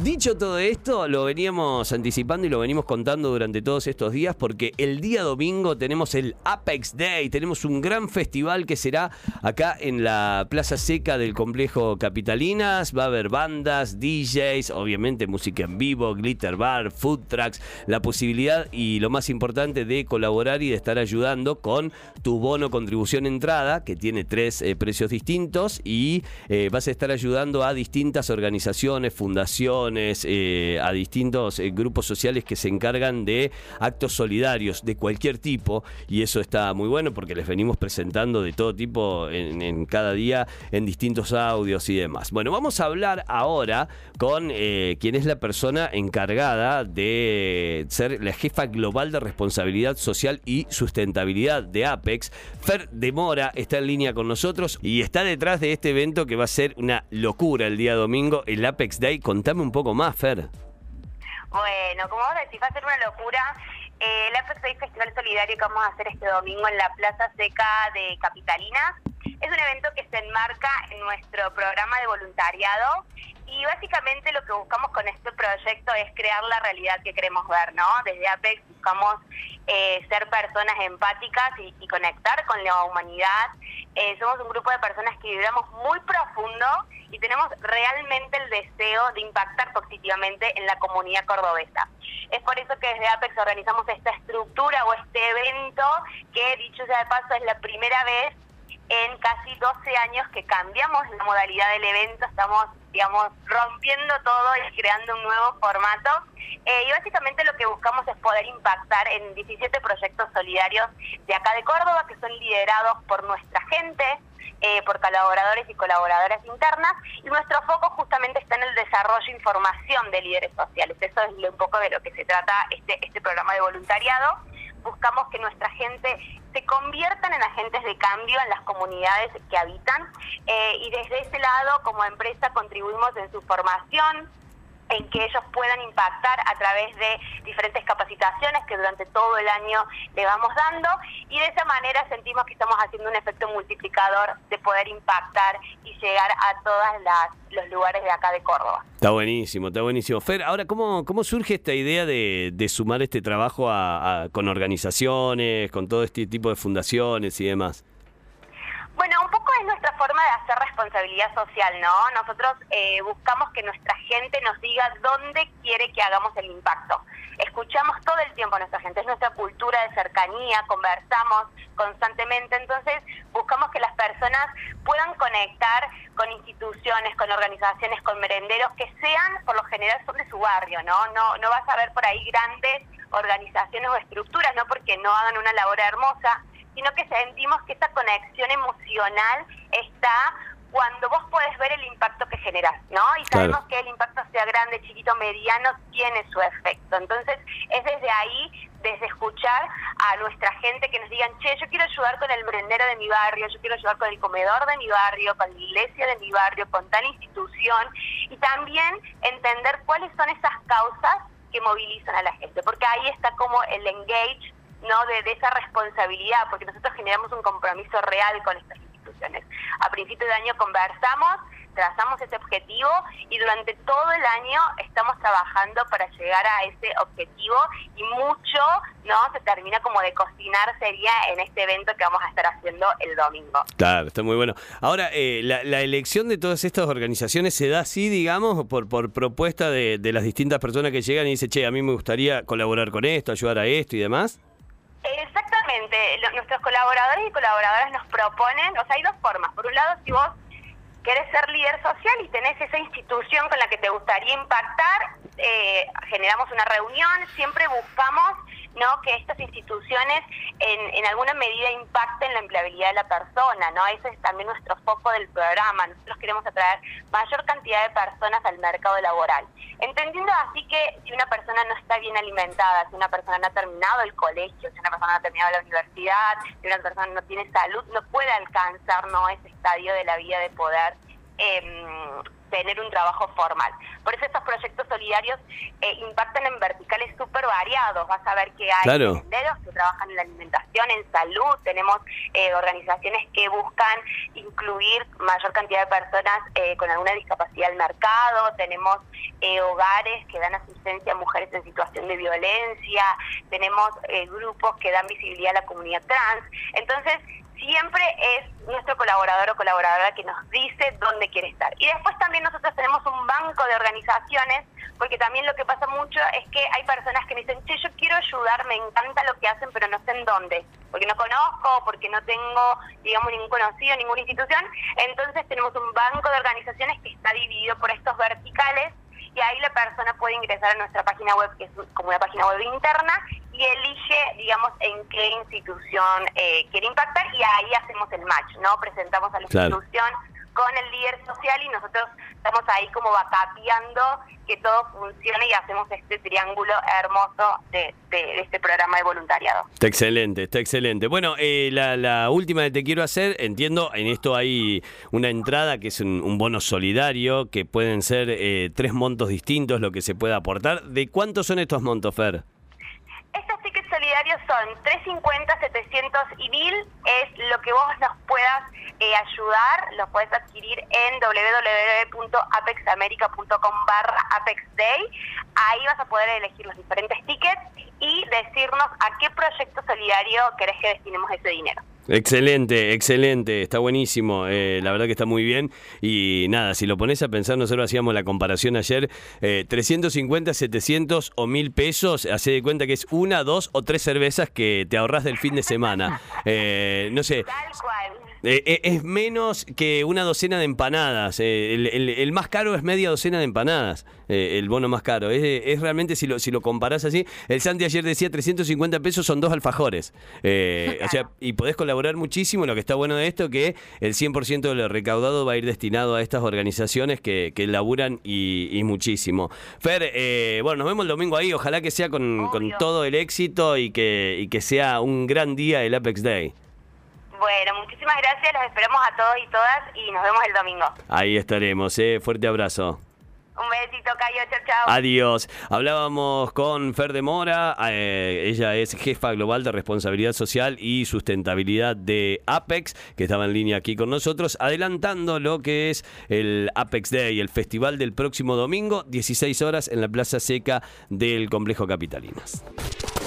Dicho todo esto, lo veníamos anticipando y lo venimos contando durante todos estos días porque el día domingo tenemos el Apex Day, tenemos un gran festival que será acá en la Plaza Seca del complejo Capitalinas, va a haber bandas, DJs, obviamente música en vivo, glitter bar, food trucks, la posibilidad y lo más importante de colaborar y de estar ayudando con tu bono contribución entrada que tiene tres eh, precios distintos y eh, vas a estar ayudando a distintas organizaciones, fundaciones, eh, a distintos eh, grupos sociales que se encargan de actos solidarios de cualquier tipo y eso está muy bueno porque les venimos presentando de todo tipo en, cada día en distintos audios y demás. Bueno, vamos a hablar ahora con eh, quien es la persona encargada de ser la jefa global de responsabilidad social y sustentabilidad de Apex. Fer de Mora está en línea con nosotros y está detrás de este evento que va a ser una locura el día domingo, el Apex Day. Contame un poco más, Fer. Bueno, como vos decís, va a ser una locura. Eh, el Day Festival Solidario que vamos a hacer este domingo en la Plaza Seca de Capitalinas es un evento que se enmarca en nuestro programa de voluntariado y básicamente lo que buscamos con este proyecto es crear la realidad que queremos ver, ¿no? Desde Apex buscamos eh, ser personas empáticas y, conectar con la humanidad. Eh, somos un grupo de personas que vibramos muy profundo y tenemos realmente el deseo de impactar positivamente en la comunidad cordobesa. Es por eso que desde Apex organizamos esta estructura o este evento que, dicho sea de paso, es la primera vez en casi 12 años que cambiamos la modalidad del evento, estamos, digamos, rompiendo todo y creando un nuevo formato. Eh, y básicamente lo que buscamos es poder impactar en 17 proyectos solidarios de acá de Córdoba, que son liderados por nuestra gente, eh, por colaboradores y colaboradoras internas, y nuestro foco justamente está en el desarrollo e información de líderes sociales. Eso es un poco de lo que se trata este, este programa de voluntariado buscamos que nuestra gente se conviertan en agentes de cambio en las comunidades que habitan eh, y desde ese lado como empresa contribuimos en su formación, en que ellos puedan impactar a través de diferentes capacitaciones que durante todo el año le vamos dando y de esa manera sentimos que estamos haciendo un efecto multiplicador de poder impactar y llegar a todos los lugares de acá de Córdoba. Está buenísimo, está buenísimo. Fer, ahora, ¿cómo, cómo surge esta idea de, sumar este trabajo con organizaciones, con todo este tipo de fundaciones y demás? Bueno, un poco es nuestra forma de hacer responsabilidad social, ¿no? Nosotros eh, buscamos que nuestra gente nos diga dónde quiere que hagamos el impacto. Escuchamos todo el tiempo a nuestra gente, es nuestra cultura de cercanía, conversamos constantemente, entonces buscamos que las personas puedan conectar con instituciones, con organizaciones, con merenderos que sean, por lo general, son de su barrio, ¿no? No, no vas a ver por ahí grandes organizaciones o estructuras, no porque no hagan una labor hermosa, sino que sentimos que esa conexión emocional está cuando vos podés ver el impacto que generas, ¿no? Y sabemos que el impacto sea grande, chiquito, mediano, tiene su efecto. Entonces, es desde ahí, desde escuchar a nuestra gente que nos digan, che, yo quiero ayudar con el merendero de mi barrio, yo quiero ayudar con el comedor de mi barrio, con la iglesia de mi barrio, con tal institución, y también entender cuáles son esas causas que movilizan a la gente, porque ahí está como el engage no de, esa responsabilidad, porque nosotros generamos un compromiso real con estas instituciones. A principio de año conversamos, trazamos ese objetivo y durante todo el año estamos trabajando para llegar a ese objetivo y mucho no se termina como de cocinar sería en este evento que vamos a estar haciendo el domingo. Claro, está muy bueno. Ahora, eh, la, elección de todas estas organizaciones se da así, digamos, por, por propuesta de, de las distintas personas que llegan y dicen, che, a mí me gustaría colaborar con esto, ayudar a esto y demás. Exactamente, nuestros colaboradores y colaboradoras nos proponen, o sea, hay dos formas. Por un lado, si vos querés ser líder social y tenés esa institución con la que te gustaría impactar, eh, generamos una reunión, siempre buscamos no que estas instituciones en, en alguna medida impacten la empleabilidad de la persona, ¿no? Ese es también nuestro foco del programa. Nosotros queremos atraer mayor cantidad de personas al mercado laboral. Entendiendo así que si una persona no está bien alimentada, si una persona no ha terminado el colegio, si una persona no ha terminado la universidad, si una persona no tiene salud, no puede alcanzar ¿no? ese estadio de la vida de poder eh, tener un trabajo formal. Por eso estos proyectos solidarios eh, impactan en verticales súper variados. Vas a ver que hay Claro. que trabajan en la alimentación, en salud, tenemos eh, organizaciones que buscan incluir mayor cantidad de personas eh, con alguna discapacidad al mercado, tenemos eh, hogares que dan asistencia a mujeres en situación de violencia, tenemos eh, grupos que dan visibilidad a la comunidad trans. Entonces, siempre es nuestro colaborador o colaboradora que nos dice dónde quiere estar. Y después también nosotros tenemos un banco de organizaciones, porque también lo que pasa mucho es que hay personas que me dicen, che, yo quiero ayudar, me encanta lo que hacen, pero no sé en dónde, porque no conozco, porque no tengo, digamos, ningún conocido, ninguna institución. Entonces tenemos un banco de organizaciones que está dividido por estos verticales y ahí la persona puede ingresar a nuestra página web, que es como una página web interna, y elige, digamos, en qué institución eh, quiere impactar y ahí hacemos el match, ¿no? Presentamos a la Claro. institución con el líder social y nosotros estamos ahí como vacapeando que todo funcione y hacemos este triángulo hermoso de, este programa de voluntariado. Está excelente, está excelente. Bueno, eh, la, la última que te quiero hacer, entiendo, en esto hay una entrada que es un, un bono solidario, que pueden ser eh, tres montos distintos lo que se puede aportar. ¿De cuántos son estos montos, Fer? Solidarios son 350, 700 y 1000. Es lo que vos nos puedas eh, ayudar. Los puedes adquirir en www.apexamerica.com barra apexday. Ahí vas a poder elegir los diferentes tickets y decirnos a qué proyecto solidario querés que destinemos ese dinero. Excelente, excelente, está buenísimo, eh, la verdad que está muy bien y nada, si lo pones a pensar, nosotros hacíamos la comparación ayer, eh, 350, 700 o 1000 pesos, hace de cuenta que es una, dos o tres cervezas que te ahorras del fin de semana, Eh, no sé, Tal cual. Eh, eh, es menos que una docena de empanadas. eh, el, el- el más caro es media docena de empanadas. el bono más caro. Es, es realmente, si lo, si lo comparás así, el Santi ayer decía 350 pesos son dos alfajores. Eh, o sea, y podés colaborar muchísimo. Lo que está bueno de esto que el 100% de lo recaudado va a ir destinado a estas organizaciones que, que laburan y, y muchísimo. Fer, eh, bueno, nos vemos el domingo ahí. Ojalá que sea con, con todo el éxito y que, y que sea un gran día el Apex Day. Bueno, muchísimas gracias. Los esperamos a todos y todas y nos vemos el domingo. Ahí estaremos, eh. fuerte abrazo. Un besito, Cayo. Chao, chao. Adiós. Hablábamos con Fer de Mora, eh, ella es jefa global de responsabilidad social y sustentabilidad de Apex, que estaba en línea aquí con nosotros, adelantando lo que es el Apex Day, el festival del próximo domingo, 16 horas en la Plaza Seca del Complejo Capitalinas.